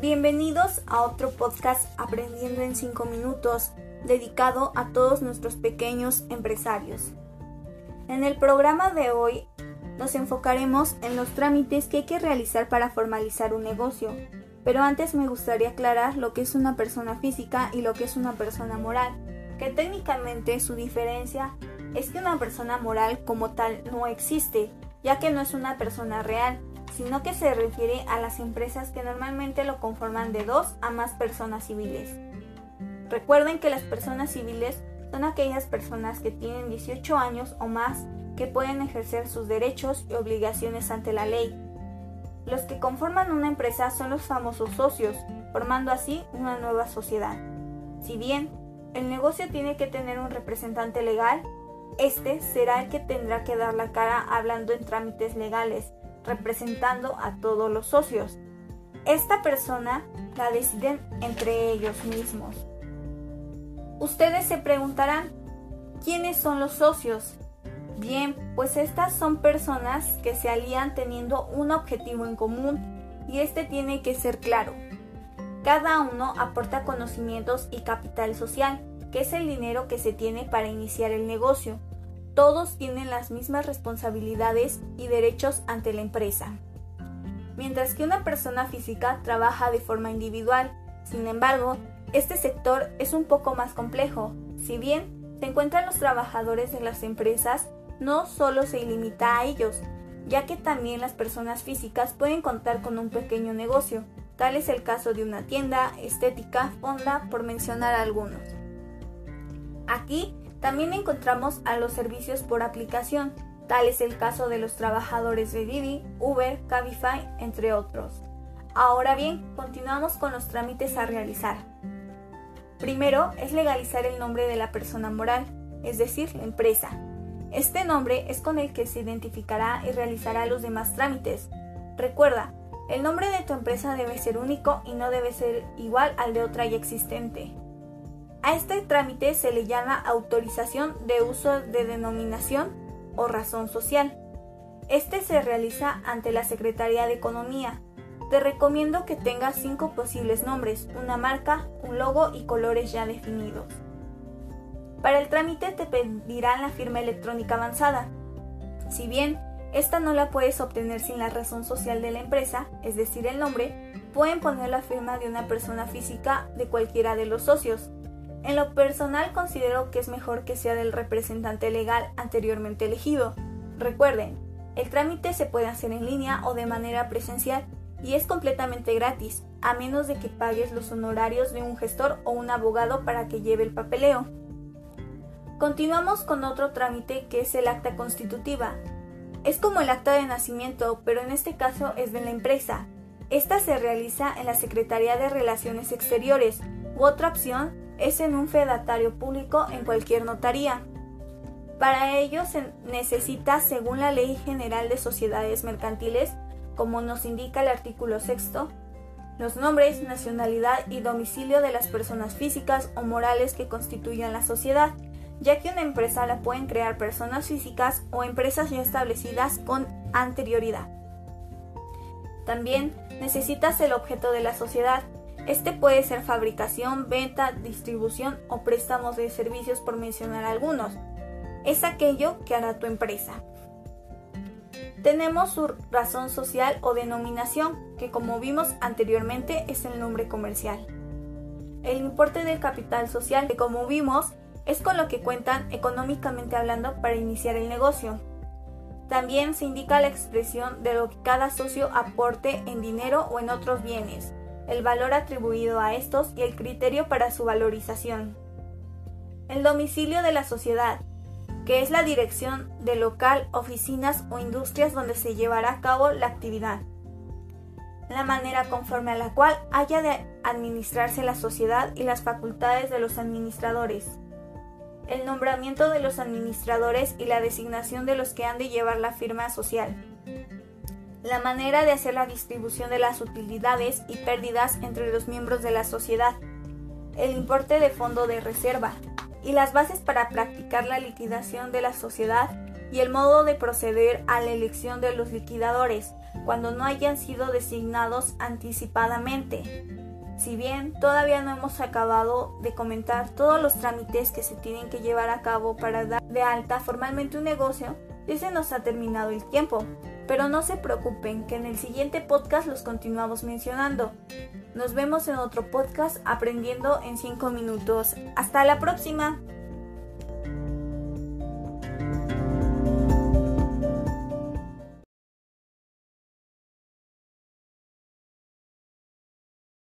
Bienvenidos a otro podcast Aprendiendo en 5 minutos, dedicado a todos nuestros pequeños empresarios. En el programa de hoy nos enfocaremos en los trámites que hay que realizar para formalizar un negocio, pero antes me gustaría aclarar lo que es una persona física y lo que es una persona moral, que técnicamente su diferencia es que una persona moral como tal no existe, ya que no es una persona real, sino que se refiere a las empresas que normalmente lo conforman de dos a más personas civiles. Recuerden que las personas civiles son aquellas personas que tienen 18 años o más que pueden ejercer sus derechos y obligaciones ante la ley. Los que conforman una empresa son los famosos socios, formando así una nueva sociedad. Si bien el negocio tiene que tener un representante legal, este será el que tendrá que dar la cara hablando en trámites legales, representando a todos los socios. Esta persona la deciden entre ellos mismos. Ustedes se preguntarán, ¿quiénes son los socios? Bien, pues estas son personas que se alían teniendo un objetivo en común y este tiene que ser claro. Cada uno aporta conocimientos y capital social, que es el dinero que se tiene para iniciar el negocio. Todos tienen las mismas responsabilidades y derechos ante la empresa. Mientras que una persona física trabaja de forma individual, sin embargo, este sector es un poco más complejo. Si bien se encuentran los trabajadores de las empresas, no solo se limita a ellos, ya que también las personas físicas pueden contar con un pequeño negocio. Tal es el caso de una tienda, estética, fonda, por mencionar algunos. Aquí también encontramos a los servicios por aplicación, tal es el caso de los trabajadores de Didi, Uber, Cabify, entre otros. Ahora bien, continuamos con los trámites a realizar. Primero es legalizar el nombre de la persona moral, es decir, la empresa. Este nombre es con el que se identificará y realizará los demás trámites. Recuerda, el nombre de tu empresa debe ser único y no debe ser igual al de otra ya existente. A este trámite se le llama autorización de uso de denominación o razón social. Este se realiza ante la Secretaría de Economía. Te recomiendo que tengas cinco posibles nombres, una marca, un logo y colores ya definidos. Para el trámite te pedirán la firma electrónica avanzada. Si bien esta no la puedes obtener sin la razón social de la empresa, es decir, el nombre, pueden poner la firma de una persona física de cualquiera de los socios. En lo personal considero que es mejor que sea del representante legal anteriormente elegido. Recuerden, el trámite se puede hacer en línea o de manera presencial y es completamente gratis, a menos de que pagues los honorarios de un gestor o un abogado para que lleve el papeleo. Continuamos con otro trámite que es el acta constitutiva. Es como el acta de nacimiento, pero en este caso es de la empresa. Esta se realiza en la Secretaría de Relaciones Exteriores u otra opción es en un fedatario público en cualquier notaría. Para ello se necesita, según la Ley General de Sociedades Mercantiles, como nos indica el artículo sexto, los nombres, nacionalidad y domicilio de las personas físicas o morales que constituyan la sociedad, ya que una empresa la pueden crear personas físicas o empresas ya establecidas con anterioridad. También necesitas el objeto de la sociedad, este puede ser fabricación, venta, distribución o préstamos de servicios por mencionar algunos. Es aquello que hará tu empresa. Tenemos su razón social o denominación, que como vimos anteriormente es el nombre comercial. El importe del capital social, que como vimos es con lo que cuentan económicamente hablando para iniciar el negocio. También se indica la expresión de lo que cada socio aporte en dinero o en otros bienes, el valor atribuido a estos y el criterio para su valorización. El domicilio de la sociedad, que es la dirección de local, oficinas o industrias donde se llevará a cabo la actividad. La manera conforme a la cual haya de administrarse la sociedad y las facultades de los administradores. El nombramiento de los administradores y la designación de los que han de llevar la firma social la manera de hacer la distribución de las utilidades y pérdidas entre los miembros de la sociedad, el importe de fondo de reserva y las bases para practicar la liquidación de la sociedad y el modo de proceder a la elección de los liquidadores cuando no hayan sido designados anticipadamente. Si bien todavía no hemos acabado de comentar todos los trámites que se tienen que llevar a cabo para dar de alta formalmente un negocio, ya se nos ha terminado el tiempo. Pero no se preocupen, que en el siguiente podcast los continuamos mencionando. Nos vemos en otro podcast aprendiendo en 5 minutos. Hasta la próxima.